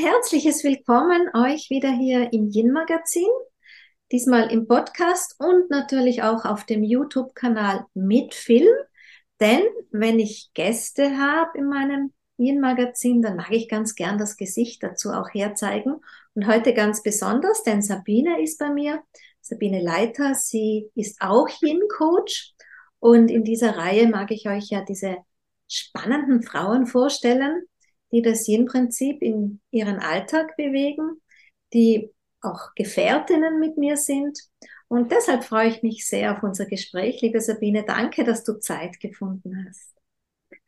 herzliches Willkommen euch wieder hier im Yin Magazin, diesmal im Podcast und natürlich auch auf dem YouTube-Kanal mit Film. Denn wenn ich Gäste habe in meinem Yin Magazin, dann mag ich ganz gern das Gesicht dazu auch herzeigen. Und heute ganz besonders, denn Sabine ist bei mir, Sabine Leiter, sie ist auch Yin Coach. Und in dieser Reihe mag ich euch ja diese spannenden Frauen vorstellen, die das Yin-Prinzip in ihren Alltag bewegen, die auch Gefährtinnen mit mir sind. Und deshalb freue ich mich sehr auf unser Gespräch. Liebe Sabine, danke, dass du Zeit gefunden hast.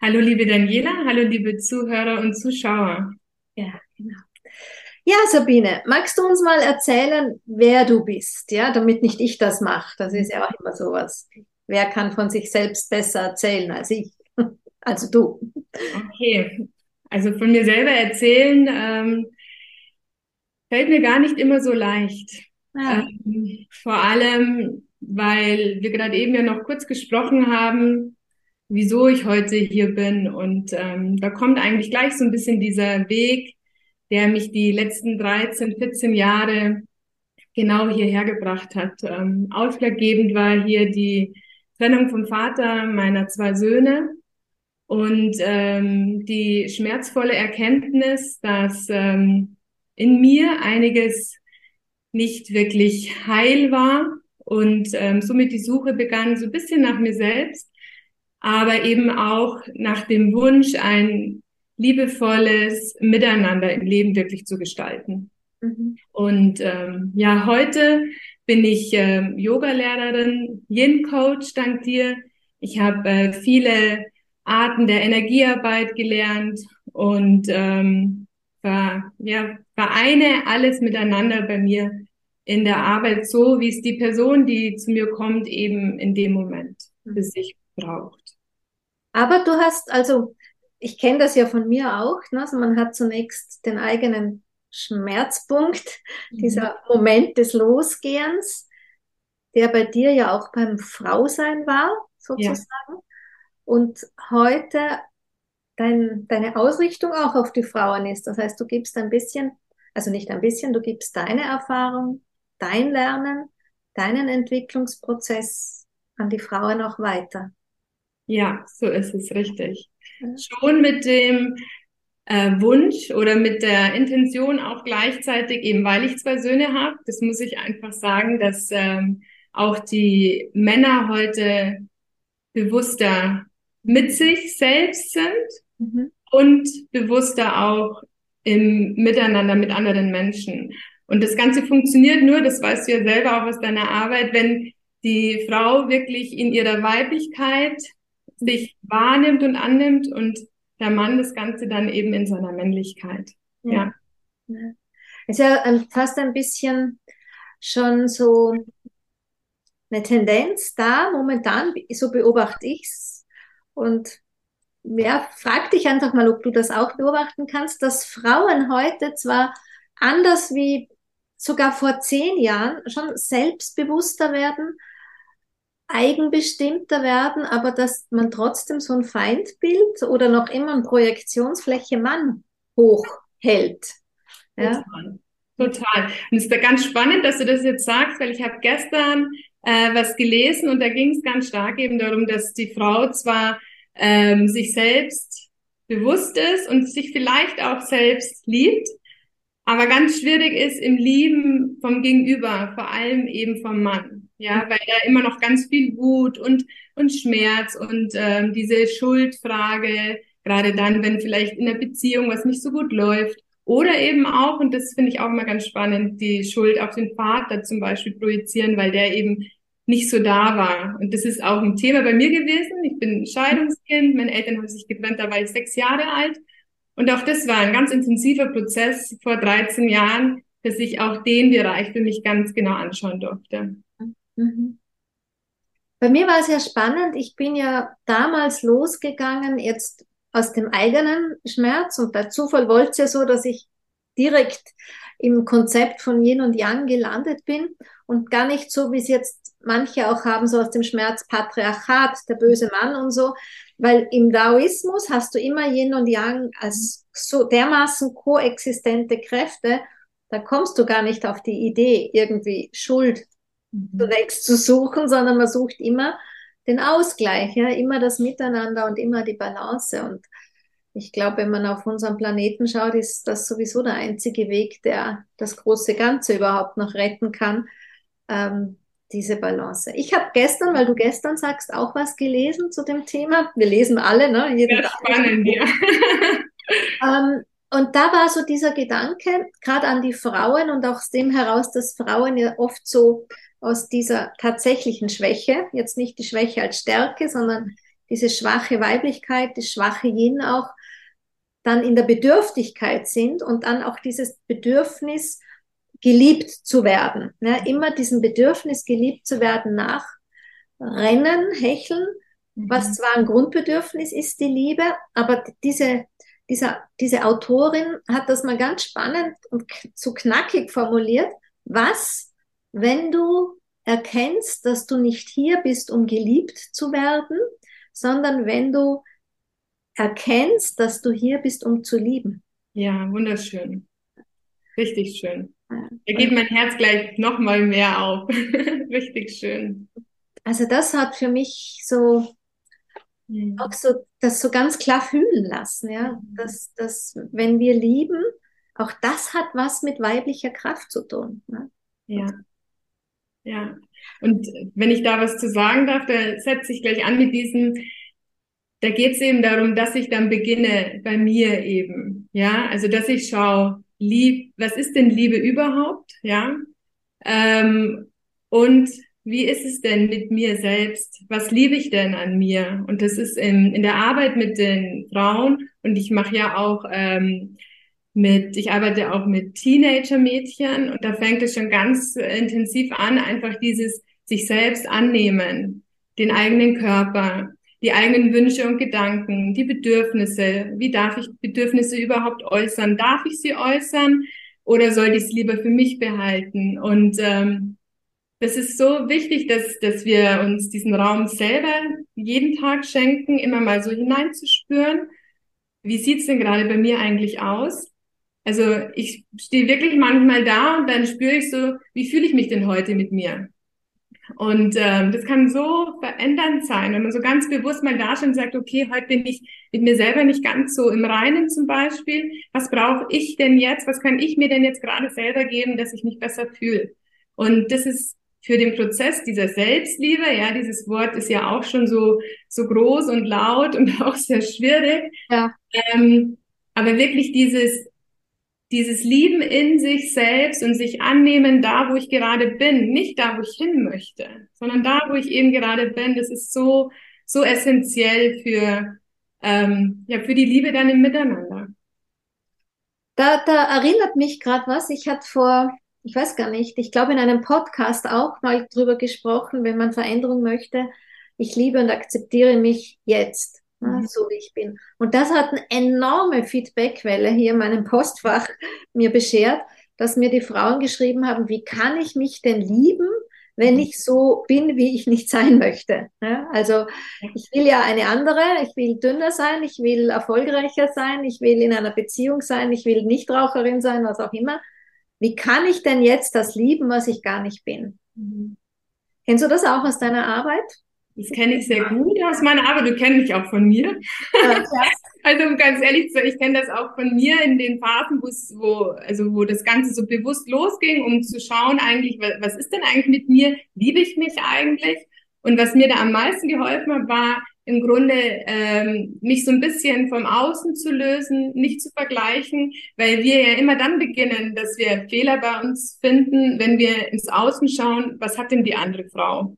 Hallo, liebe Daniela. Hallo, liebe Zuhörer und Zuschauer. Ja, genau. Ja, Sabine, magst du uns mal erzählen, wer du bist? Ja, damit nicht ich das mache. Das ist ja auch immer sowas. Wer kann von sich selbst besser erzählen als ich? Also du. Okay, also von mir selber erzählen ähm, fällt mir gar nicht immer so leicht. Ja. Ähm, vor allem, weil wir gerade eben ja noch kurz gesprochen haben, wieso ich heute hier bin. Und ähm, da kommt eigentlich gleich so ein bisschen dieser Weg, der mich die letzten 13, 14 Jahre genau hierher gebracht hat. Ähm, ausschlaggebend war hier die Trennung vom Vater meiner zwei Söhne. Und ähm, die schmerzvolle Erkenntnis, dass ähm, in mir einiges nicht wirklich heil war und ähm, somit die Suche begann, so ein bisschen nach mir selbst, aber eben auch nach dem Wunsch, ein liebevolles Miteinander im Leben wirklich zu gestalten. Mhm. Und ähm, ja, heute bin ich ähm, Yogalehrerin, Yin-Coach, dank dir. Ich habe äh, viele Arten der Energiearbeit gelernt und ähm, ver, ja, vereine alles miteinander bei mir in der Arbeit so, wie es die Person, die zu mir kommt, eben in dem Moment für sich braucht. Aber du hast, also ich kenne das ja von mir auch, ne? also man hat zunächst den eigenen Schmerzpunkt, mhm. dieser Moment des Losgehens, der bei dir ja auch beim Frausein war, sozusagen. Ja und heute dein, deine Ausrichtung auch auf die Frauen ist. Das heißt, du gibst ein bisschen, also nicht ein bisschen, du gibst deine Erfahrung, dein Lernen, deinen Entwicklungsprozess an die Frauen auch weiter. Ja, so ist es richtig. Ja. Schon mit dem äh, Wunsch oder mit der Intention auch gleichzeitig, eben weil ich zwei Söhne habe, das muss ich einfach sagen, dass ähm, auch die Männer heute bewusster mit sich selbst sind mhm. und bewusster auch im Miteinander mit anderen Menschen. Und das Ganze funktioniert nur, das weißt du ja selber auch aus deiner Arbeit, wenn die Frau wirklich in ihrer Weiblichkeit sich wahrnimmt und annimmt und der Mann das Ganze dann eben in seiner Männlichkeit. Ja. ja. Ist ja fast ein bisschen schon so eine Tendenz da momentan, so beobachte ich's, und ja, frag dich einfach mal, ob du das auch beobachten kannst, dass Frauen heute zwar anders wie sogar vor zehn Jahren schon selbstbewusster werden, eigenbestimmter werden, aber dass man trotzdem so ein Feindbild oder noch immer eine Projektionsfläche Mann hochhält. Ja? Total. Total. Und es ist da ganz spannend, dass du das jetzt sagst, weil ich habe gestern äh, was gelesen und da ging es ganz stark eben darum, dass die Frau zwar ähm, sich selbst bewusst ist und sich vielleicht auch selbst liebt, aber ganz schwierig ist im Lieben vom Gegenüber, vor allem eben vom Mann, ja, weil da immer noch ganz viel Wut und und Schmerz und ähm, diese Schuldfrage, gerade dann, wenn vielleicht in der Beziehung was nicht so gut läuft, oder eben auch, und das finde ich auch immer ganz spannend, die Schuld auf den Vater zum Beispiel projizieren, weil der eben nicht so da war. Und das ist auch ein Thema bei mir gewesen. Ich bin Scheidungskind, meine Eltern haben sich getrennt, da war ich sechs Jahre alt. Und auch das war ein ganz intensiver Prozess vor 13 Jahren, dass ich auch den Bereich für mich ganz genau anschauen durfte. Mhm. Bei mir war es ja spannend. Ich bin ja damals losgegangen, jetzt aus dem eigenen Schmerz. Und bei Zufall wollte es ja so, dass ich direkt im Konzept von Yin und Yang gelandet bin und gar nicht so, wie es jetzt manche auch haben, so aus dem Schmerz Patriarchat, der böse Mann und so, weil im Daoismus hast du immer Yin und Yang als so dermaßen koexistente Kräfte, da kommst du gar nicht auf die Idee, irgendwie Schuld mhm. zunächst zu suchen, sondern man sucht immer den Ausgleich, ja, immer das Miteinander und immer die Balance und ich glaube, wenn man auf unseren Planeten schaut, ist das sowieso der einzige Weg, der das große Ganze überhaupt noch retten kann, ähm, diese Balance. Ich habe gestern, weil du gestern sagst, auch was gelesen zu dem Thema. Wir lesen alle, ne? Jeden ja, spannend, ja. ähm, und da war so dieser Gedanke, gerade an die Frauen und auch aus dem heraus, dass Frauen ja oft so aus dieser tatsächlichen Schwäche, jetzt nicht die Schwäche als Stärke, sondern diese schwache Weiblichkeit, die schwache Yin auch, dann in der Bedürftigkeit sind und dann auch dieses Bedürfnis, geliebt zu werden. Ja, immer diesem Bedürfnis, geliebt zu werden, nachrennen, hecheln, mhm. was zwar ein Grundbedürfnis ist, die Liebe, aber diese, dieser, diese Autorin hat das mal ganz spannend und zu knackig formuliert. Was, wenn du erkennst, dass du nicht hier bist, um geliebt zu werden, sondern wenn du erkennst, dass du hier bist, um zu lieben. Ja, wunderschön. Richtig schön. Da geht mein Herz gleich noch mal mehr auf. Richtig schön. Also das hat für mich so mhm. auch so das so ganz klar fühlen lassen, ja, mhm. dass, dass wenn wir lieben, auch das hat was mit weiblicher Kraft zu tun. Ne? Ja. Ja. Und wenn ich da was zu sagen darf, da setze ich gleich an mit diesem, da geht es eben darum, dass ich dann beginne bei mir eben. Ja, also dass ich schaue, lieb, was ist denn Liebe überhaupt? Ja. Ähm, und wie ist es denn mit mir selbst? Was liebe ich denn an mir? Und das ist in, in der Arbeit mit den Frauen und ich mache ja auch ähm, mit, ich arbeite auch mit Teenager-Mädchen und da fängt es schon ganz intensiv an, einfach dieses sich selbst annehmen, den eigenen Körper, die eigenen Wünsche und Gedanken, die Bedürfnisse. Wie darf ich Bedürfnisse überhaupt äußern? Darf ich sie äußern oder sollte ich es lieber für mich behalten? Und ähm, das ist so wichtig, dass, dass wir uns diesen Raum selber jeden Tag schenken, immer mal so hineinzuspüren. Wie sieht's denn gerade bei mir eigentlich aus? Also ich stehe wirklich manchmal da und dann spüre ich so, wie fühle ich mich denn heute mit mir? Und ähm, das kann so verändernd sein, wenn man so ganz bewusst mal da steht und sagt, okay, heute bin ich mit mir selber nicht ganz so im Reinen zum Beispiel. Was brauche ich denn jetzt? Was kann ich mir denn jetzt gerade selber geben, dass ich mich besser fühle? Und das ist für den Prozess dieser Selbstliebe, ja, dieses Wort ist ja auch schon so, so groß und laut und auch sehr schwierig. Ja. Ähm, aber wirklich dieses dieses Lieben in sich selbst und sich annehmen, da wo ich gerade bin, nicht da, wo ich hin möchte, sondern da, wo ich eben gerade bin, das ist so, so essentiell für, ähm, ja, für die Liebe dann im Miteinander. Da, da erinnert mich gerade was. Ich hatte vor, ich weiß gar nicht, ich glaube in einem Podcast auch mal drüber gesprochen, wenn man Veränderung möchte. Ich liebe und akzeptiere mich jetzt mhm. so wie ich bin. Und das hat eine enorme Feedbackwelle hier in meinem Postfach mir beschert, dass mir die Frauen geschrieben haben, wie kann ich mich denn lieben, wenn mhm. ich so bin, wie ich nicht sein möchte. Ja, also ich will ja eine andere, ich will dünner sein, ich will erfolgreicher sein, ich will in einer Beziehung sein, ich will Nichtraucherin sein, was auch immer. Wie kann ich denn jetzt das lieben, was ich gar nicht bin? Mhm. Kennst du das auch aus deiner Arbeit? Das kenne ich sehr gut aus meiner Arbeit. Du kennst mich auch von mir. Ja, also um ganz ehrlich zu ich kenne das auch von mir in den Phasen, wo, also wo das Ganze so bewusst losging, um zu schauen eigentlich, was ist denn eigentlich mit mir? Liebe ich mich eigentlich? Und was mir da am meisten geholfen hat, war im Grunde ähm, mich so ein bisschen vom Außen zu lösen, nicht zu vergleichen, weil wir ja immer dann beginnen, dass wir Fehler bei uns finden, wenn wir ins Außen schauen, was hat denn die andere Frau?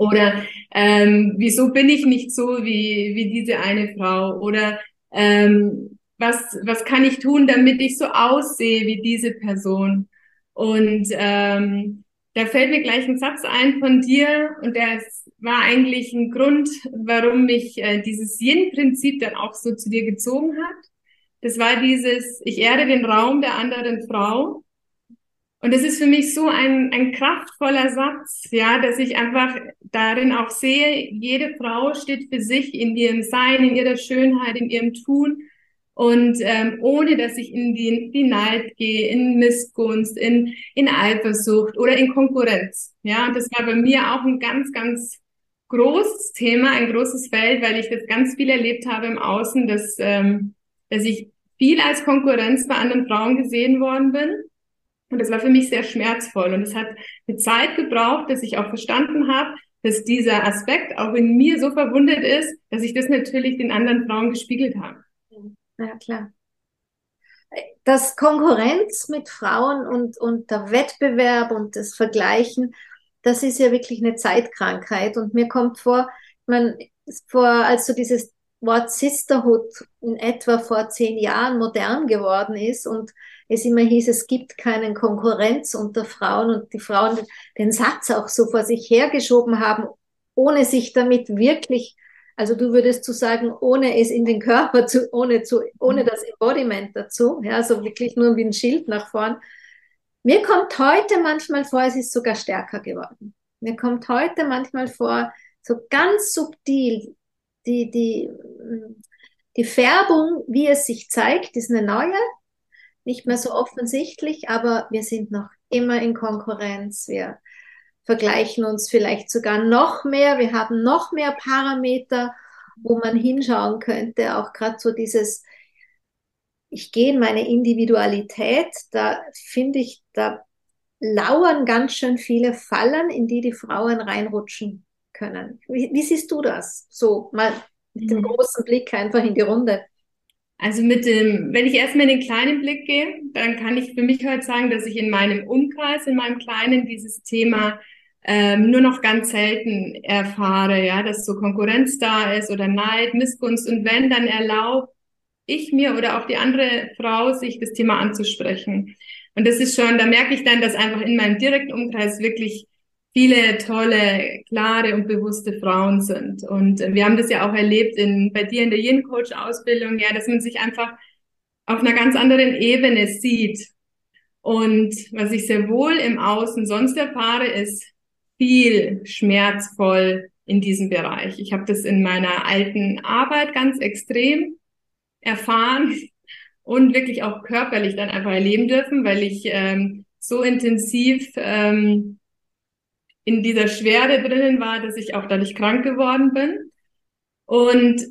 Oder ähm, wieso bin ich nicht so wie, wie diese eine Frau? Oder ähm, was, was kann ich tun, damit ich so aussehe wie diese Person? Und ähm, da fällt mir gleich ein Satz ein von dir und der war eigentlich ein Grund, warum mich äh, dieses Yin-Prinzip dann auch so zu dir gezogen hat. Das war dieses, ich erde den Raum der anderen Frau Und das ist für mich so ein, ein kraftvoller Satz, ja, dass ich einfach darin auch sehe, jede Frau steht für sich in ihrem Sein, in ihrer Schönheit, in ihrem Tun. Und ähm, ohne dass ich in die, die Neid gehe, in Missgunst, in, in Eifersucht oder in Konkurrenz. Ja, und das war bei mir auch ein ganz, ganz großes Thema, ein großes Feld, weil ich das ganz viel erlebt habe im Außen, dass, ähm, dass ich viel als Konkurrenz bei anderen Frauen gesehen worden bin und das war für mich sehr schmerzvoll. Und es hat eine Zeit gebraucht, dass ich auch verstanden habe, dass dieser Aspekt auch in mir so verwundet ist, dass ich das natürlich den anderen Frauen gespiegelt habe. Ja, klar. Das Konkurrenz mit Frauen und, und der Wettbewerb und das Vergleichen, das ist ja wirklich eine Zeitkrankheit. Und mir kommt vor, man, vor, als so dieses Wort Sisterhood in etwa vor zehn Jahren modern geworden ist und es immer hieß, es gibt keinen Konkurrenz unter Frauen und die Frauen den Satz auch so vor sich hergeschoben haben, ohne sich damit wirklich, also du würdest zu sagen, ohne es in den Körper zu, ohne zu, ohne das Embodiment dazu, ja, so wirklich nur wie ein Schild nach vorn. Mir kommt heute manchmal vor, es ist sogar stärker geworden. Mir kommt heute manchmal vor, so ganz subtil, die, die, die Färbung, wie es sich zeigt, ist eine neue, nicht mehr so offensichtlich, aber wir sind noch immer in Konkurrenz. Wir vergleichen uns vielleicht sogar noch mehr. Wir haben noch mehr Parameter, wo man hinschauen könnte. Auch gerade so dieses, ich gehe in meine Individualität, da finde ich, da lauern ganz schön viele Fallen, in die die Frauen reinrutschen können. Wie, wie siehst du das? So mal mit dem mhm. großen Blick einfach in die Runde. Also mit dem, wenn ich erstmal in den kleinen Blick gehe, dann kann ich für mich halt sagen, dass ich in meinem Umkreis, in meinem Kleinen dieses Thema ähm, nur noch ganz selten erfahre, ja, dass so Konkurrenz da ist oder Neid, Missgunst und wenn, dann erlaubt ich mir oder auch die andere Frau, sich das Thema anzusprechen. Und das ist schon, da merke ich dann, dass einfach in meinem direkten Umkreis wirklich viele tolle, klare und bewusste Frauen sind. Und wir haben das ja auch erlebt in, bei dir in der Yin-Coach-Ausbildung, ja, dass man sich einfach auf einer ganz anderen Ebene sieht. Und was ich sehr wohl im Außen sonst erfahre, ist viel schmerzvoll in diesem Bereich. Ich habe das in meiner alten Arbeit ganz extrem erfahren und wirklich auch körperlich dann einfach erleben dürfen, weil ich ähm, so intensiv ähm, in dieser Schwere drinnen war, dass ich auch dadurch krank geworden bin. Und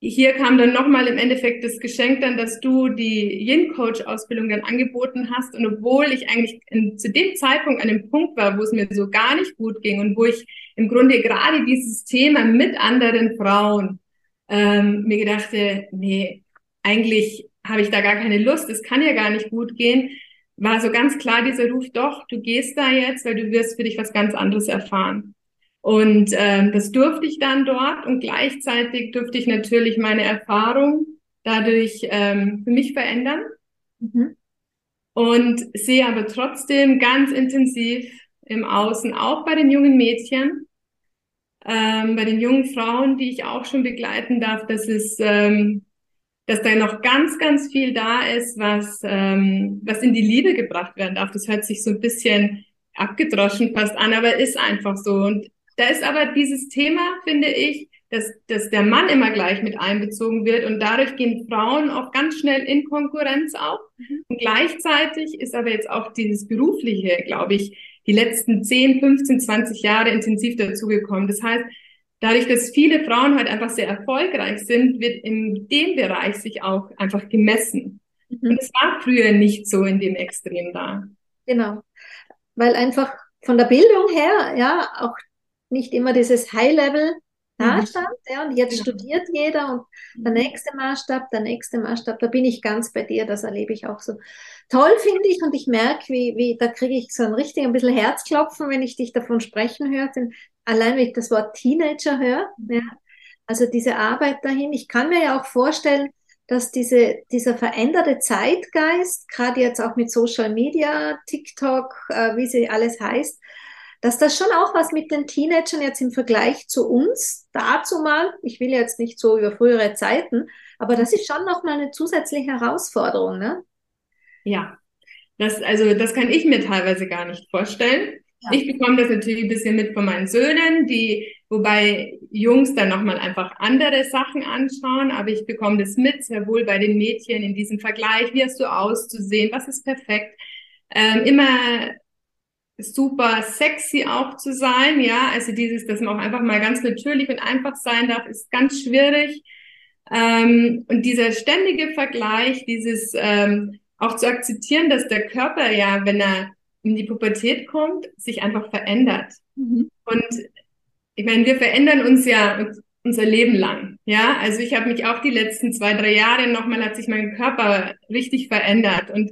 hier kam dann nochmal im Endeffekt das Geschenk dann, dass du die Yin-Coach-Ausbildung dann angeboten hast. Und obwohl ich eigentlich in, zu dem Zeitpunkt an dem Punkt war, wo es mir so gar nicht gut ging und wo ich im Grunde gerade dieses Thema mit anderen Frauen ähm, mir gedachte, nee, eigentlich habe ich da gar keine Lust, es kann ja gar nicht gut gehen, war so ganz klar dieser Ruf, doch, du gehst da jetzt, weil du wirst für dich was ganz anderes erfahren. Und ähm, das durfte ich dann dort und gleichzeitig durfte ich natürlich meine Erfahrung dadurch ähm, für mich verändern. Mhm. Und sehe aber trotzdem ganz intensiv im Außen, auch bei den jungen Mädchen, ähm, bei den jungen Frauen, die ich auch schon begleiten darf, dass es ähm, dass da noch ganz, ganz viel da ist, was, ähm, was in die Liebe gebracht werden darf. Das hört sich so ein bisschen abgedroschen fast an, aber ist einfach so. Und da ist aber dieses Thema, finde ich, dass, dass der Mann immer gleich mit einbezogen wird und dadurch gehen Frauen auch ganz schnell in Konkurrenz auf. Mhm. Und gleichzeitig ist aber jetzt auch dieses Berufliche, glaube ich, die letzten 10, 15, 20 Jahre intensiv dazugekommen. Das heißt, dadurch, dass viele Frauen halt einfach sehr erfolgreich sind, wird in dem Bereich sich auch einfach gemessen. Mhm. Und es war früher nicht so in dem Extrem da. Genau. Weil einfach von der Bildung her, ja, auch nicht immer dieses High-Level stand, mhm. ja, und jetzt genau. studiert jeder und der mhm. nächste Maßstab, der nächste Maßstab, da bin ich ganz bei dir, das erlebe ich auch so. Toll finde ich und ich merke, wie, wie, da kriege ich so ein richtig ein bisschen Herzklopfen, wenn ich dich davon sprechen höre, denn allein wenn ich das Wort Teenager höre, ja, also diese Arbeit dahin, ich kann mir ja auch vorstellen, dass diese, dieser veränderte Zeitgeist, gerade jetzt auch mit Social Media, TikTok, äh, wie sie alles heißt, dass das schon auch was mit den Teenagern jetzt im Vergleich zu uns dazu mal, ich will jetzt nicht so über frühere Zeiten, aber das ist schon nochmal eine zusätzliche Herausforderung, ne? Ja, Das, also, das kann ich mir teilweise gar nicht vorstellen. Ja. Ich bekomme das natürlich ein bisschen mit von meinen Söhnen, die, wobei Jungs dann nochmal einfach andere Sachen anschauen, aber ich bekomme das mit, sehr wohl bei den Mädchen in diesem Vergleich, wie hast du auszusehen, was ist perfekt. Ähm, immer super sexy auch zu sein, ja, also dieses, dass man auch einfach mal ganz natürlich und einfach sein darf, ist ganz schwierig. Ähm, und dieser ständige Vergleich, dieses ähm, auch zu akzeptieren, dass der Körper ja, wenn er in die Pubertät kommt, sich einfach verändert. Mhm. Und ich meine, wir verändern uns ja unser Leben lang. Ja, also ich habe mich auch die letzten zwei, drei Jahre nochmal hat sich mein Körper richtig verändert und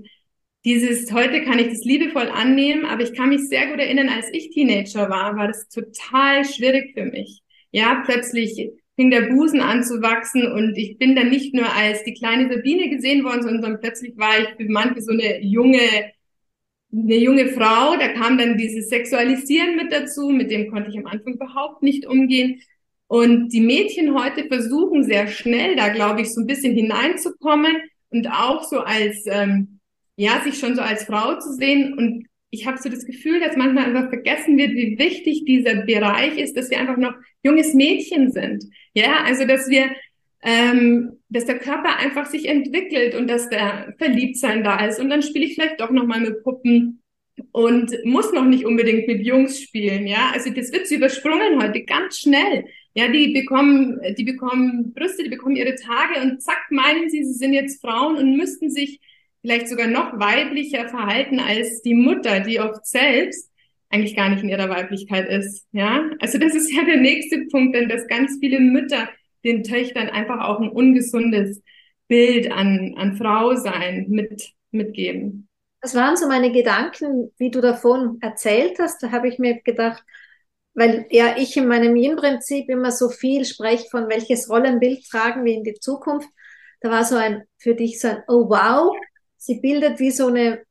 dieses, heute kann ich das liebevoll annehmen, aber ich kann mich sehr gut erinnern, als ich Teenager war, war das total schwierig für mich. Ja, plötzlich fing der Busen an zu wachsen und ich bin dann nicht nur als die kleine Sabine gesehen worden, sondern plötzlich war ich für manche so eine junge, eine junge Frau. Da kam dann dieses Sexualisieren mit dazu, mit dem konnte ich am Anfang überhaupt nicht umgehen. Und die Mädchen heute versuchen sehr schnell, da glaube ich, so ein bisschen hineinzukommen und auch so als ähm, ja, sich schon so als Frau zu sehen. Und ich habe so das Gefühl, dass manchmal einfach vergessen wird, wie wichtig dieser Bereich ist, dass wir einfach noch junges Mädchen sind. Ja, also dass wir, ähm, dass der Körper einfach sich entwickelt und dass der Verliebtsein da ist. Und dann spiele ich vielleicht doch nochmal mit Puppen und muss noch nicht unbedingt mit Jungs spielen. Ja, also das wird so übersprungen heute ganz schnell. Ja, die bekommen, die bekommen Brüste, die bekommen ihre Tage und zack meinen sie, sie sind jetzt Frauen und müssten sich vielleicht sogar noch weiblicher verhalten als die Mutter, die oft selbst eigentlich gar nicht in ihrer Weiblichkeit ist. Ja, also das ist ja der nächste Punkt, denn dass ganz viele Mütter den Töchtern einfach auch ein ungesundes Bild an, an Frau sein mit, mitgeben. Das waren so meine Gedanken, wie du davon erzählt hast. Da habe ich mir gedacht, weil ja ich in meinem Yin-Prinzip immer so viel spreche von welches Rollenbild tragen wir in die Zukunft. Da war so ein, für dich so ein, oh wow, sie bildet wie so eine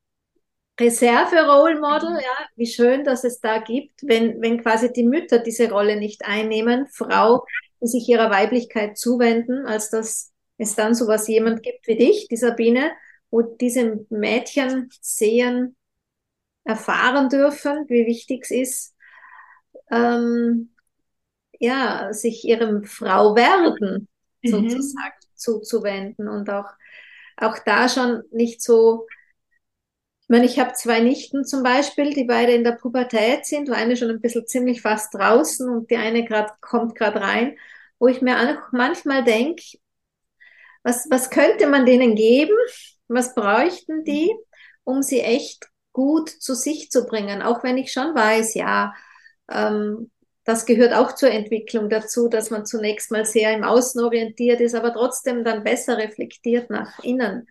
Reserve-Role Model, ja, wie schön, dass es da gibt, wenn, wenn quasi die Mütter diese Rolle nicht einnehmen, Frau, die sich ihrer Weiblichkeit zuwenden, als dass es dann sowas jemand gibt wie dich, die Sabine, wo diese Mädchen sehen, erfahren dürfen, wie wichtig es ist, ähm, ja, sich ihrem Frauwerden mhm. sozusagen zuzuwenden und auch auch da schon nicht so, ich meine, ich habe zwei Nichten zum Beispiel, die beide in der Pubertät sind, wo eine schon ein bisschen ziemlich fast draußen und die eine gerade kommt gerade rein, wo ich mir auch manchmal denke, was, was könnte man denen geben? Was bräuchten die, um sie echt gut zu sich zu bringen? Auch wenn ich schon weiß, ja, ähm, das gehört auch zur Entwicklung dazu, dass man zunächst mal sehr im Außen orientiert ist, aber trotzdem dann besser reflektiert nach innen.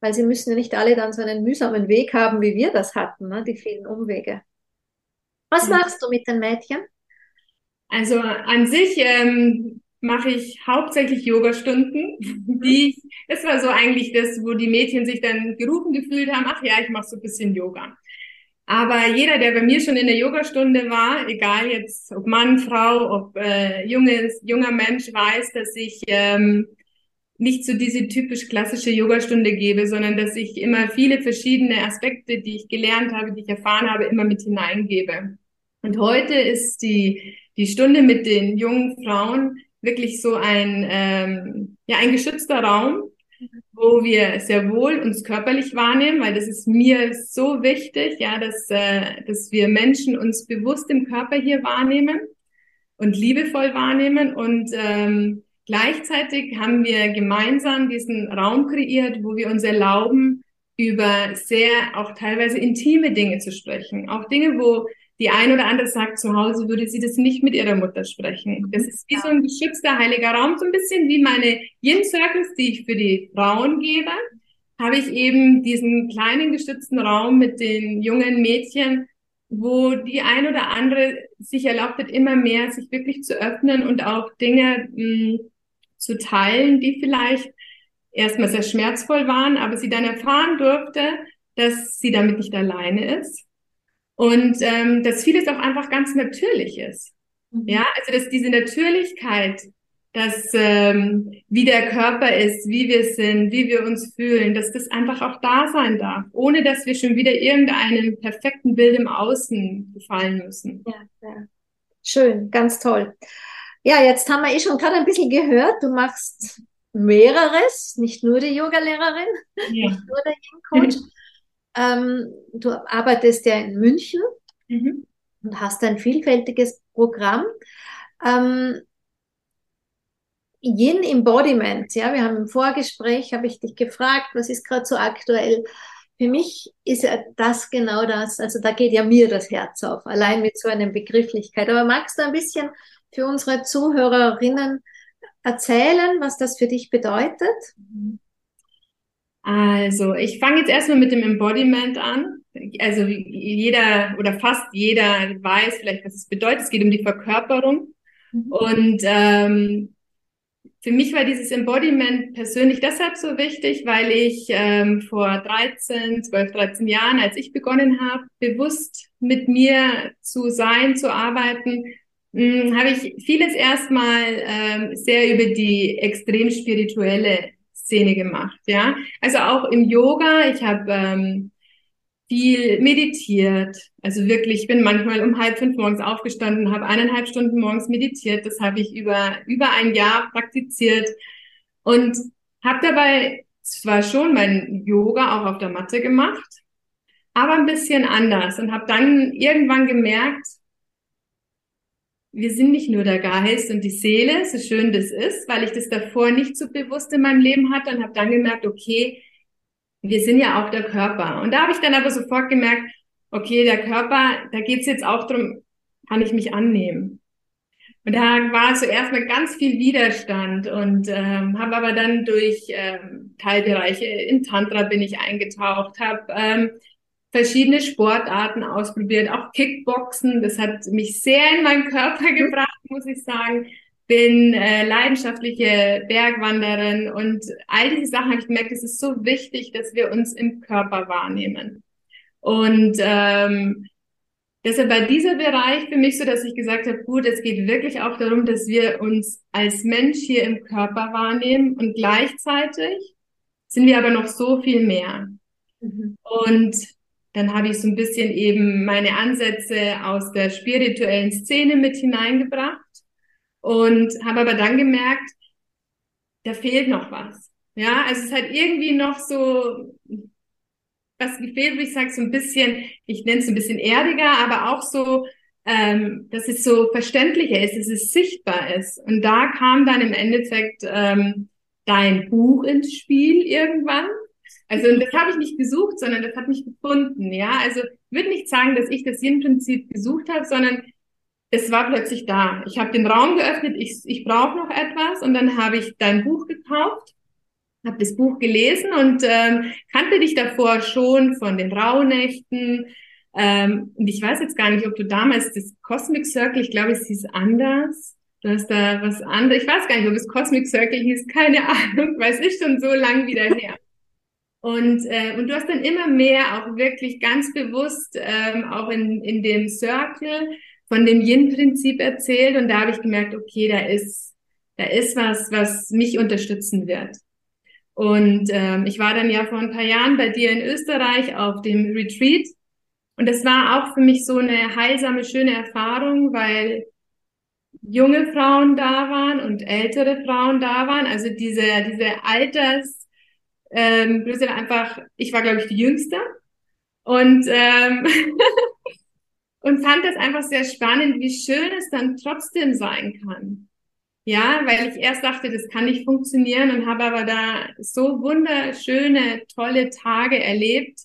Weil sie müssen ja nicht alle dann so einen mühsamen Weg haben, wie wir das hatten, ne? die vielen Umwege. Was ja. machst du mit den Mädchen? Also an sich ähm, mache ich hauptsächlich Yogastunden. Die, das war so eigentlich das, wo die Mädchen sich dann gerufen gefühlt haben, ach ja, ich mache so ein bisschen Yoga. Aber jeder, der bei mir schon in der Yogastunde war, egal jetzt ob Mann, Frau, ob äh, junges, junger Mensch, weiß, dass ich ähm, nicht so diese typisch klassische Yogastunde gebe, sondern dass ich immer viele verschiedene Aspekte, die ich gelernt habe, die ich erfahren habe, immer mit hineingebe. Und heute ist die, die Stunde mit den jungen Frauen wirklich so ein, ähm, ja, ein geschützter Raum, wo wir sehr wohl uns körperlich wahrnehmen, weil das ist mir so wichtig, ja, dass, äh, dass wir Menschen uns bewusst im Körper hier wahrnehmen und liebevoll wahrnehmen. Und ähm, gleichzeitig haben wir gemeinsam diesen Raum kreiert, wo wir uns erlauben, über sehr auch teilweise intime Dinge zu sprechen, auch Dinge, wo die ein oder andere sagt, zu Hause würde sie das nicht mit ihrer Mutter sprechen. Das ist wie so ein geschützter heiliger Raum, so ein bisschen wie meine Yin Circles, die ich für die Frauen gebe, habe ich eben diesen kleinen geschützten Raum mit den jungen Mädchen, wo die ein oder andere sich erlaubt hat, immer mehr sich wirklich zu öffnen und auch Dinge mh, hm, zu teilen, die vielleicht erstmal sehr schmerzvoll waren, aber sie dann erfahren durfte, dass sie damit nicht alleine ist und ähm, dass vieles auch einfach ganz natürlich ist. Mhm. Ja, also dass diese Natürlichkeit dass ähm, wie der Körper ist, wie wir sind, wie wir uns fühlen, dass das einfach auch da sein darf, ohne dass wir schon wieder irgendeinem perfekten Bild im Außen gefallen müssen. Ja, ja. Schön, ganz toll. Ja, jetzt haben wir eh schon gerade ein bisschen gehört, du machst mehreres, nicht nur die Yogalehrerin, ja. nicht nur der Yin-Coach. Mhm. Ähm, du arbeitest ja in München mhm. und hast ein vielfältiges Programm. Ähm, Yin Embodiment, ja, wir haben im Vorgespräch, habe ich dich gefragt, was ist gerade so aktuell? Für mich ist ja das genau das, also da geht ja mir das Herz auf, allein mit so einer Begrifflichkeit. Aber magst du ein bisschen für unsere Zuhörerinnen erzählen, was das für dich bedeutet? Also, ich fange jetzt erstmal mit dem Embodiment an. Also jeder oder fast jeder weiß vielleicht, was es bedeutet. Es geht um die Verkörperung. Mhm. Und ähm, für mich war dieses Embodiment persönlich deshalb so wichtig, weil ich ähm, vor 13, 12, 13 Jahren, als ich begonnen habe, bewusst mit mir zu sein, zu arbeiten, hm, habe ich vieles erstmal ähm, sehr über die extrem spirituelle Szene gemacht. Ja, also auch im Yoga. Ich habe ähm, viel meditiert. Also wirklich, ich bin manchmal um halb fünf morgens aufgestanden, habe eineinhalb Stunden morgens meditiert. Das habe ich über, über ein Jahr praktiziert und habe dabei zwar schon mein Yoga auch auf der Matte gemacht, aber ein bisschen anders und habe dann irgendwann gemerkt, wir sind nicht nur der Geist und die Seele, so schön das ist, weil ich das davor nicht so bewusst in meinem Leben hatte und habe dann gemerkt, okay, wir sind ja auch der Körper. Und da habe ich dann aber sofort gemerkt, okay, der Körper, da geht's jetzt auch drum, kann ich mich annehmen. Und da war zuerst mal ganz viel Widerstand und ähm, habe aber dann durch ähm, Teilbereiche in Tantra bin ich eingetaucht, habe ähm, verschiedene Sportarten ausprobiert, auch Kickboxen. Das hat mich sehr in meinen Körper gebracht, muss ich sagen bin äh, leidenschaftliche Bergwanderin und all diese Sachen habe ich gemerkt, es ist so wichtig, dass wir uns im Körper wahrnehmen. Und ähm, deshalb war dieser Bereich für mich so, dass ich gesagt habe, gut, es geht wirklich auch darum, dass wir uns als Mensch hier im Körper wahrnehmen und gleichzeitig sind wir aber noch so viel mehr. Mhm. Und dann habe ich so ein bisschen eben meine Ansätze aus der spirituellen Szene mit hineingebracht und habe aber dann gemerkt, da fehlt noch was. Ja, also es hat irgendwie noch so was gefehlt, wie ich sage, so ein bisschen, ich nenne es ein bisschen erdiger, aber auch so, ähm, dass es so verständlicher ist, dass es sichtbar ist. Und da kam dann im Endeffekt ähm, dein Buch ins Spiel irgendwann. Also das habe ich nicht gesucht, sondern das hat mich gefunden. Ja, also ich würde nicht sagen, dass ich das Yin-Prinzip gesucht habe, sondern es war plötzlich da. Ich habe den Raum geöffnet, ich, ich brauche noch etwas und dann habe ich dein Buch gekauft, habe das Buch gelesen und ähm, kannte dich davor schon von den Rauhnächten. Ähm, und ich weiß jetzt gar nicht, ob du damals das Cosmic Circle, ich glaube, es hieß anders. Du hast da was anderes. Ich weiß gar nicht, ob es Cosmic Circle hieß, keine Ahnung, weil es ist schon so lang wieder her. Und, äh, und du hast dann immer mehr auch wirklich ganz bewusst ähm, auch in, in dem Circle von dem Yin-Prinzip erzählt und da habe ich gemerkt, okay, da ist, da ist was, was mich unterstützen wird. Und ähm, ich war dann ja vor ein paar Jahren bei dir in Österreich auf dem Retreat und das war auch für mich so eine heilsame, schöne Erfahrung, weil junge Frauen da waren und ältere Frauen da waren. Also diese, diese Alters, ähm, einfach, ich war, glaube ich, die Jüngste. Und ähm, und fand das einfach sehr spannend, wie schön es dann trotzdem sein kann. Ja, weil ich erst dachte, das kann nicht funktionieren und habe aber da so wunderschöne, tolle Tage erlebt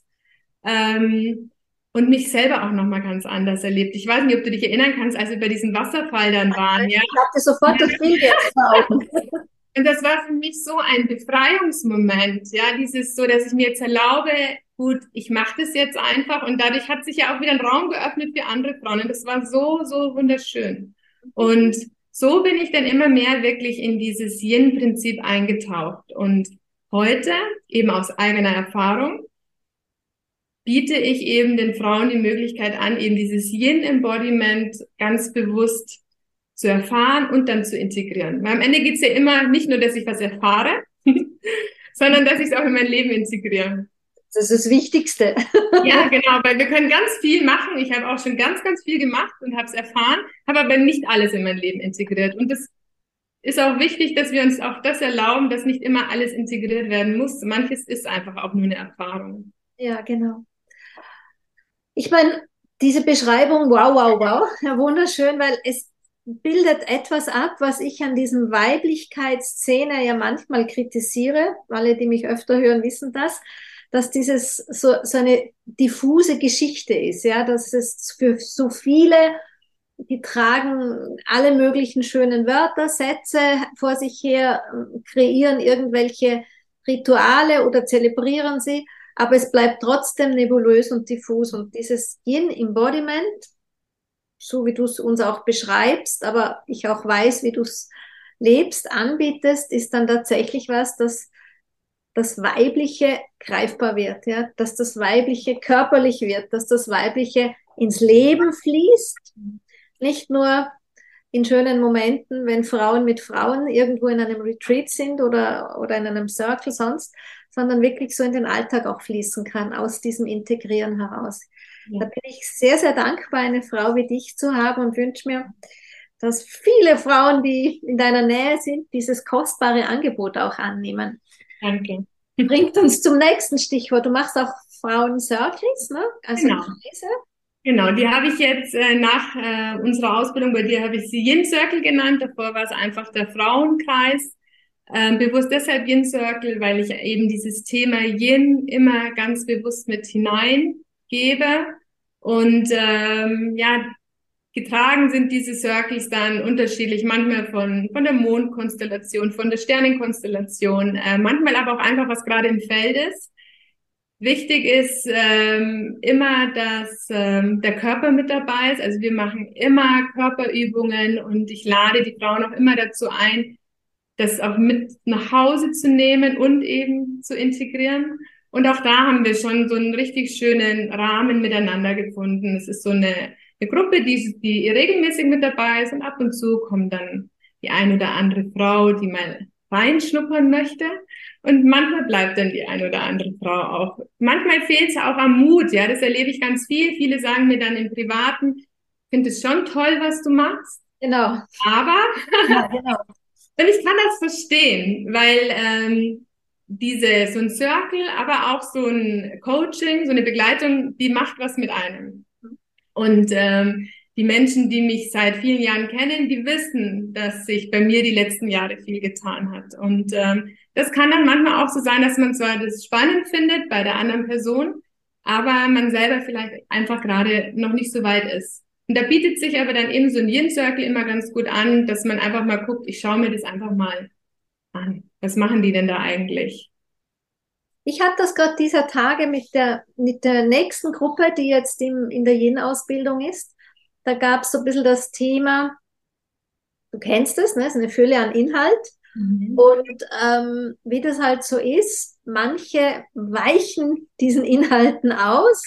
ähm, und mich selber auch nochmal ganz anders erlebt. Ich weiß nicht, ob du dich erinnern kannst, als wir bei diesem Wasserfall dann waren. Ja? Ich hatte sofort das Bild jetzt vor Augen. Und das war für mich so ein Befreiungsmoment, ja, dieses so, dass ich mir jetzt erlaube, gut, ich mache das jetzt einfach. Und dadurch hat sich ja auch wieder ein Raum geöffnet für andere Frauen. Und das war so, so wunderschön. Und so bin ich dann immer mehr wirklich in dieses Yin-Prinzip eingetaucht. Und heute, eben aus eigener Erfahrung, biete ich eben den Frauen die Möglichkeit an, eben dieses Yin-Embodiment ganz bewusst zu erfahren und dann zu integrieren. Weil am Ende geht's ja immer nicht nur, dass ich was erfahre, sondern dass ich es auch in mein Leben integriere. Das ist das Wichtigste. ja, genau, weil wir können ganz viel machen. Ich habe auch schon ganz, ganz viel gemacht und habe es erfahren, habe aber nicht alles in mein Leben integriert. Und das ist auch wichtig, dass wir uns auch das erlauben, dass nicht immer alles integriert werden muss. Manches ist einfach auch nur eine Erfahrung. Ja, genau. Ich meine, diese Beschreibung, wow, wow, wow, ja, wunderschön, weil es bildet etwas ab, was ich an diesem Weiblichkeitsszene ja manchmal kritisiere. Alle, die mich öfter hören, wissen das, dass dieses so, so eine diffuse Geschichte ist, ja, dass es für so viele, die tragen alle möglichen schönen Wörter, Sätze vor sich her, kreieren irgendwelche Rituale oder zelebrieren sie, aber es bleibt trotzdem nebulös und diffus und dieses Yin-Embodiment, so wie du es uns auch beschreibst, aber ich auch weiß, wie du es lebst, anbietest, ist dann tatsächlich was, das das Weibliche greifbar wird, ja, dass das Weibliche körperlich wird, dass das Weibliche ins Leben fließt, nicht nur in schönen Momenten, wenn Frauen mit Frauen irgendwo in einem Retreat sind oder, oder in einem Circle sonst, sondern wirklich so in den Alltag auch fließen kann, aus diesem Integrieren heraus. Da bin ich sehr, sehr dankbar, eine Frau wie dich zu haben und wünsche mir, dass viele Frauen, die in deiner Nähe sind, dieses kostbare Angebot auch annehmen. Danke. Bringt uns zum nächsten Stichwort. Du machst auch Frauen Circles, ne? Also genau. Kreise. Genau, die habe ich jetzt äh, nach äh, unserer Ausbildung bei dir habe ich sie Yin Circle genannt. Davor war es einfach der Frauenkreis. Ähm, bewusst deshalb Yin Circle, weil ich eben dieses Thema Yin immer ganz bewusst mit hineingebe. Und ähm, ja, getragen sind diese Circles dann unterschiedlich, manchmal von, von der Mondkonstellation, von der Sternenkonstellation, äh, manchmal aber auch einfach, was gerade im Feld ist. Wichtig ist ähm, immer, dass ähm, der Körper mit dabei ist. Also wir machen immer Körperübungen und ich lade die Frauen auch immer dazu ein, das auch mit nach Hause zu nehmen und eben zu integrieren. Und auch da haben wir schon so einen richtig schönen Rahmen miteinander gefunden. Es ist so eine, eine Gruppe, die, die regelmäßig mit dabei ist und ab und zu kommt dann die ein oder andere Frau, die mal reinschnuppern möchte. Und manchmal bleibt dann die ein oder andere Frau auch. Manchmal fehlt es auch am Mut, ja, das erlebe ich ganz viel. Viele sagen mir dann im Privaten, finde es schon toll, was du machst. Genau. Aber ja, genau. ich kann das verstehen, weil ähm, diese so ein Circle, aber auch so ein Coaching, so eine Begleitung, die macht was mit einem. Und ähm, die Menschen, die mich seit vielen Jahren kennen, die wissen, dass sich bei mir die letzten Jahre viel getan hat. Und ähm, das kann dann manchmal auch so sein, dass man zwar das spannend findet bei der anderen Person, aber man selber vielleicht einfach gerade noch nicht so weit ist. Und da bietet sich aber dann eben so ein Yin-Circle immer ganz gut an, dass man einfach mal guckt, ich schaue mir das einfach mal an. Was machen die denn da eigentlich? Ich hatte das gerade dieser Tage mit der, mit der nächsten Gruppe, die jetzt im, in der Yin-Ausbildung ist. Da gab es so ein bisschen das Thema, du kennst es, ne? es ist eine Fülle an Inhalt. Mhm. Und ähm, wie das halt so ist, manche weichen diesen Inhalten aus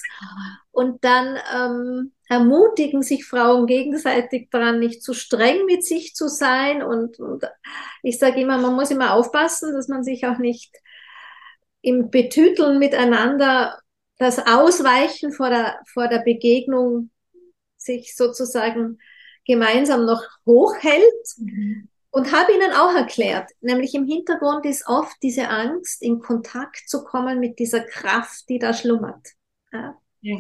und dann ähm, ermutigen sich Frauen gegenseitig daran, nicht zu streng mit sich zu sein. Und, und ich sage immer, man muss immer aufpassen, dass man sich auch nicht im Betüteln miteinander das Ausweichen vor der, vor der Begegnung sich sozusagen gemeinsam noch hochhält. Mhm. Und habe ihnen auch erklärt, nämlich im Hintergrund ist oft diese Angst, in Kontakt zu kommen mit dieser Kraft, die da schlummert. Ja. ja.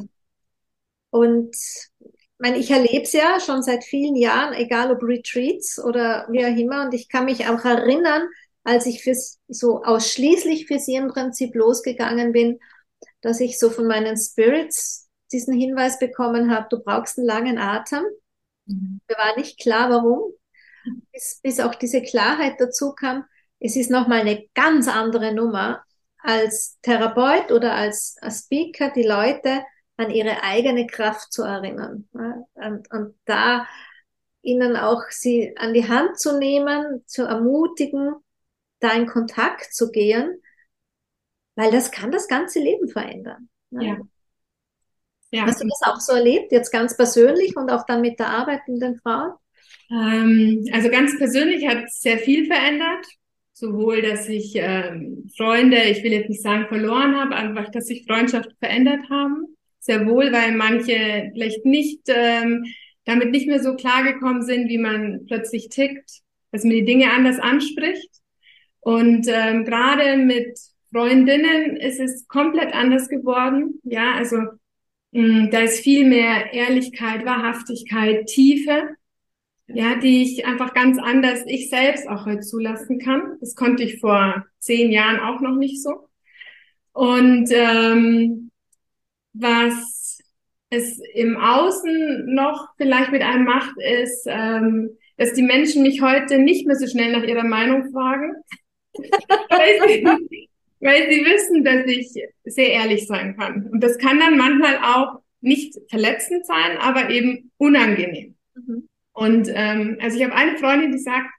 Und ich meine, ich erlebe es ja schon seit vielen Jahren, egal ob Retreats oder wie auch immer. Und ich kann mich auch erinnern, als ich fürs, so ausschließlich für sie im Prinzip losgegangen bin, dass ich so von meinen Spirits diesen Hinweis bekommen habe, du brauchst einen langen Atem. Mhm. Mir war nicht klar, warum. Bis, bis auch diese Klarheit dazu kam, es ist nochmal eine ganz andere Nummer als Therapeut oder als Speaker, die Leute an ihre eigene Kraft zu erinnern. Und, und da ihnen auch sie an die Hand zu nehmen, zu ermutigen, da in Kontakt zu gehen, weil das kann das ganze Leben verändern. Ja. Ja. Hast du das auch so erlebt, jetzt ganz persönlich und auch dann mit der Arbeit mit den Frauen? Ähm, also ganz persönlich hat sehr viel verändert. Sowohl, dass ich ähm, Freunde, ich will jetzt nicht sagen verloren habe, einfach, dass sich Freundschaften verändert haben. Sehr wohl, weil manche vielleicht nicht ähm, damit nicht mehr so klargekommen sind, wie man plötzlich tickt, dass man die Dinge anders anspricht. Und ähm, gerade mit Freundinnen ist es komplett anders geworden. Ja, also mh, da ist viel mehr Ehrlichkeit, Wahrhaftigkeit, Tiefe ja, die ich einfach ganz anders ich selbst auch heute zulassen kann. Das konnte ich vor zehn Jahren auch noch nicht so. Und ähm, was es im Außen noch vielleicht mit einem macht, ist, ähm, dass die Menschen mich heute nicht mehr so schnell nach ihrer Meinung fragen, weil, sie, weil sie wissen, dass ich sehr ehrlich sein kann. Und das kann dann manchmal auch nicht verletzend sein, aber eben unangenehm. Mhm. Und ähm, also ich habe eine Freundin, die sagt,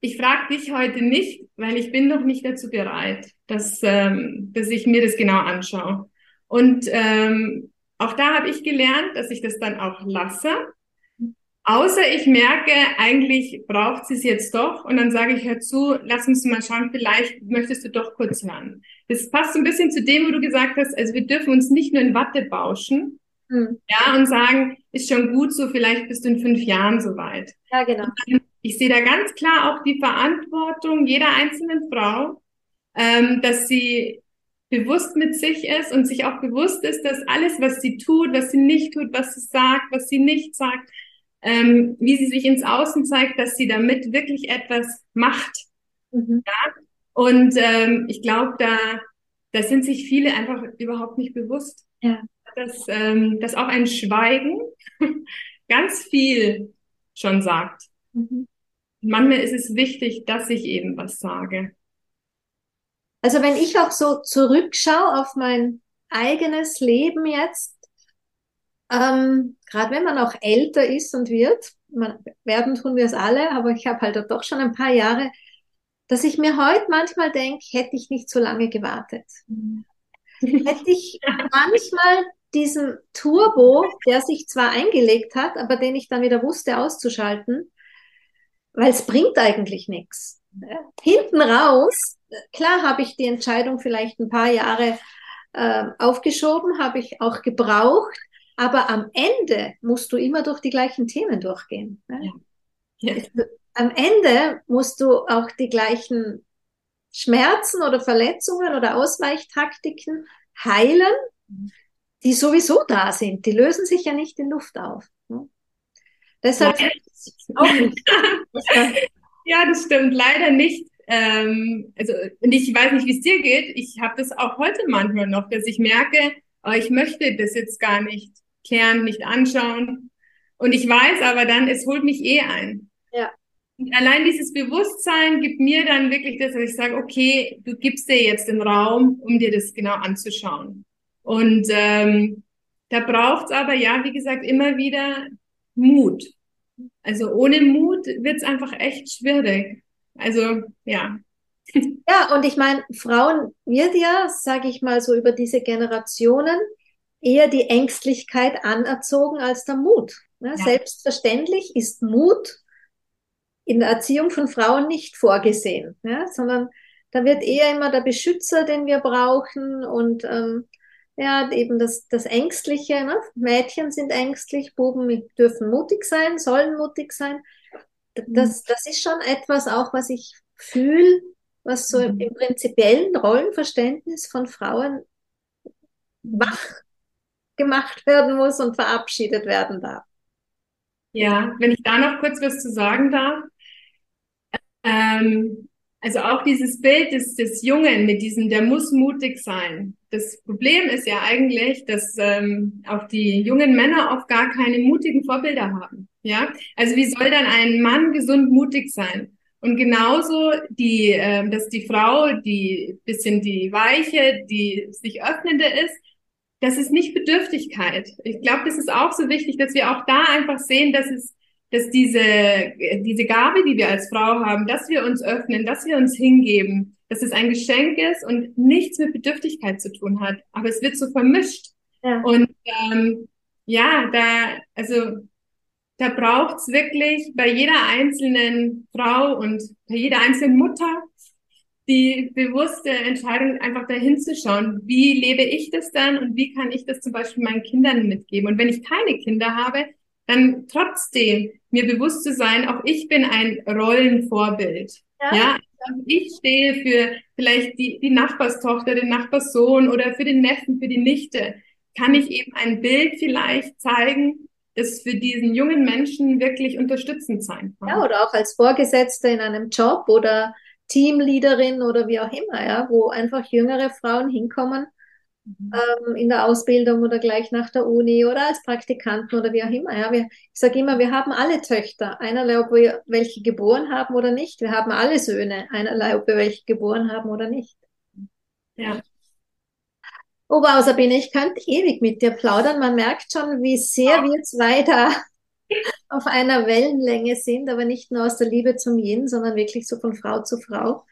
ich frage dich heute nicht, weil ich bin noch nicht dazu bereit, dass, ähm, dass ich mir das genau anschaue. Und ähm, auch da habe ich gelernt, dass ich das dann auch lasse. Außer ich merke, eigentlich braucht sie es jetzt doch. Und dann sage ich, hör zu, lass uns mal schauen, vielleicht möchtest du doch kurz hören. Das passt so ein bisschen zu dem, wo du gesagt hast, also wir dürfen uns nicht nur in Watte bauschen, hm. Ja, und sagen, ist schon gut so, vielleicht bist du in fünf Jahren soweit. Ja, genau. ich sehe da ganz klar auch die Verantwortung jeder einzelnen Frau, ähm, dass sie bewusst mit sich ist und sich auch bewusst ist, dass alles, was sie tut, was sie nicht tut, was sie sagt, was sie nicht sagt, ähm, wie sie sich ins Außen zeigt, dass sie damit wirklich etwas macht. Mhm. Ja? Und ähm, ich glaube, da, da sind sich viele einfach überhaupt nicht bewusst. Ja dass, ähm, dass auch ein Schweigen ganz viel schon sagt. Mhm. Manchmal ist es wichtig, dass ich eben was sage. Also wenn ich auch so zurückschaue auf mein eigenes Leben jetzt, ähm, gerade wenn man auch älter ist und wird, man, werden tun wir es alle, aber ich habe halt doch schon ein paar Jahre, dass ich mir heute manchmal denke, hätte ich nicht so lange gewartet. Mhm. hätte ich manchmal diesen Turbo, der sich zwar eingelegt hat, aber den ich dann wieder wusste auszuschalten, weil es bringt eigentlich nichts. Hinten raus, klar habe ich die Entscheidung vielleicht ein paar Jahre äh, aufgeschoben, habe ich auch gebraucht, aber am Ende musst du immer durch die gleichen Themen durchgehen. Ne? Ja. Ja. Am Ende musst du auch die gleichen Schmerzen oder Verletzungen oder Ausweichtaktiken heilen. Mhm die sowieso da sind. Die lösen sich ja nicht in Luft auf. Ne? Deshalb auch nicht. ja, das stimmt. Leider nicht. Ähm, also, und ich weiß nicht, wie es dir geht. Ich habe das auch heute manchmal noch, dass ich merke, oh, ich möchte das jetzt gar nicht klären, nicht anschauen. Und ich weiß aber dann, es holt mich eh ein. Ja. Und allein dieses Bewusstsein gibt mir dann wirklich das, dass ich sage, okay, du gibst dir jetzt den Raum, um dir das genau anzuschauen. Und ähm, da braucht's aber, ja, wie gesagt, immer wieder Mut. Also ohne Mut wird's einfach echt schwierig. Also ja. Ja, und ich meine, Frauen wird ja, sage ich mal so, über diese Generationen eher die Ängstlichkeit anerzogen als der Mut. Ne? Ja. Selbstverständlich ist Mut in der Erziehung von Frauen nicht vorgesehen, ja? sondern da wird eher immer der Beschützer, den wir brauchen und ähm, ja, eben das, das Ängstliche, ne? Mädchen sind ängstlich, Buben dürfen mutig sein, sollen mutig sein. Das, mhm. das ist schon etwas auch, was ich fühle, was so mhm. im prinzipiellen Rollenverständnis von Frauen wach gemacht werden muss und verabschiedet werden darf. Ja, wenn ich da noch kurz was zu sagen darf. Ähm, also auch dieses Bild des, des Jungen mit diesem, der muss mutig sein. Das Problem ist ja eigentlich, dass ähm, auch die jungen Männer oft gar keine mutigen Vorbilder haben. Ja, also wie soll dann ein Mann gesund mutig sein? Und genauso die, äh, dass die Frau, die bisschen die weiche, die sich öffnende ist, das ist nicht Bedürftigkeit. Ich glaube, das ist auch so wichtig, dass wir auch da einfach sehen, dass es dass diese, diese Gabe, die wir als Frau haben, dass wir uns öffnen, dass wir uns hingeben, dass es ein Geschenk ist und nichts mit Bedürftigkeit zu tun hat. Aber es wird so vermischt. Ja. Und ähm, ja, da, also da braucht's wirklich bei jeder einzelnen Frau und bei jeder einzelnen Mutter die bewusste Entscheidung, einfach dahin zu schauen, wie lebe ich das dann und wie kann ich das zum Beispiel meinen Kindern mitgeben. Und wenn ich keine Kinder habe, dann trotzdem mir bewusst zu sein, auch ich bin ein Rollenvorbild. Ja. ja? Also ich stehe für vielleicht die, die Nachbarstochter, den Nachbarssohn oder für den Neffen, für die Nichte. Kann ich eben ein Bild vielleicht zeigen, das für diesen jungen Menschen wirklich unterstützend sein kann. Ja, oder auch als Vorgesetzter in einem Job oder Teamleaderin oder wie auch immer, ja, wo einfach jüngere Frauen hinkommen mhm. ähm, in der Ausbildung oder gleich nach der Uni oder als Praktikanten oder wie auch immer. Ja. Wir, ich sage immer, wir haben alle Töchter, einerlei, ob wir welche geboren haben oder nicht. Wir haben alle Söhne, einerlei, ob wir welche geboren haben oder nicht. Ja. Oh wow, Sabine, ich könnte ewig mit dir plaudern. Man merkt schon, wie sehr wir zwei da auf einer Wellenlänge sind, aber nicht nur aus der Liebe zum Yin, sondern wirklich so von Frau zu Frau.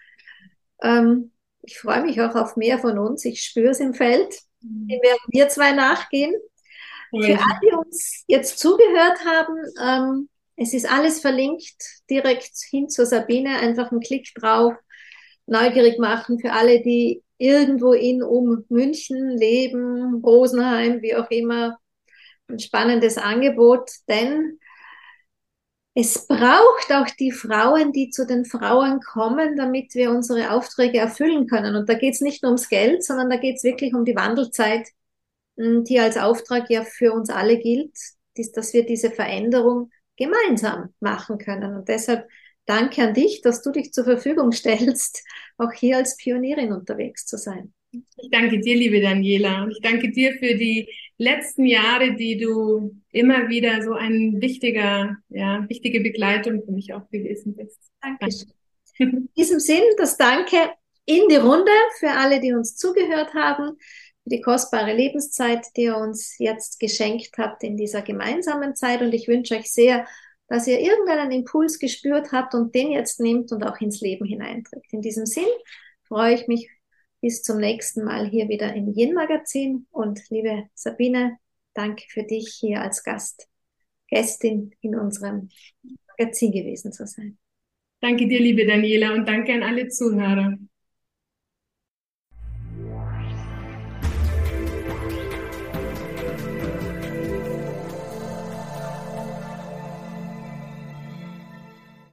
Ähm, ich freue mich auch auf mehr von uns. Ich spüre es im Feld. Mhm. Dem werden wir zwei nachgehen. Für alle, die uns jetzt zugehört haben, ähm, es ist alles verlinkt direkt hin zur Sabine. Einfach einen Klick drauf, neugierig machen für alle, die irgendwo in um München leben, Rosenheim, wie auch immer, ein spannendes Angebot, denn es braucht auch die Frauen, die zu den Frauen kommen, damit wir unsere Aufträge erfüllen können. Und da geht es nicht nur ums Geld, sondern da geht es wirklich um die Wandelzeit, hm, die als Auftrag ja für uns alle gilt, dass wir diese Veränderung gemeinsam machen können. Und deshalb danke an dich, dass du dich zur Verfügung stellst, auch hier als Pionierin unterwegs zu sein. Ich danke dir, liebe Daniela. Ich danke dir für die letzten Jahre, die du immer wieder so ein wichtiger, ja, wichtige Begleitung für mich auch gewesen bist. Dankeschön. In diesem Sinn, das Danke in die Runde für alle, die uns zugehört haben, für die kostbare Lebenszeit, die ihr uns jetzt geschenkt habt in dieser gemeinsamen Zeit. Und ich wünsche euch sehr, dass ihr irgendeinen Impuls gespürt habt und den jetzt nehmt und auch ins Leben hineinträgt. In diesem Sinn freue ich mich bis zum nächsten Mal hier wieder im Yin Magazin. Und liebe Sabine, danke für dich hier als Gast, Gästin in unserem Magazin gewesen zu sein. Danke dir, liebe Daniela, und danke an alle Zuhörer.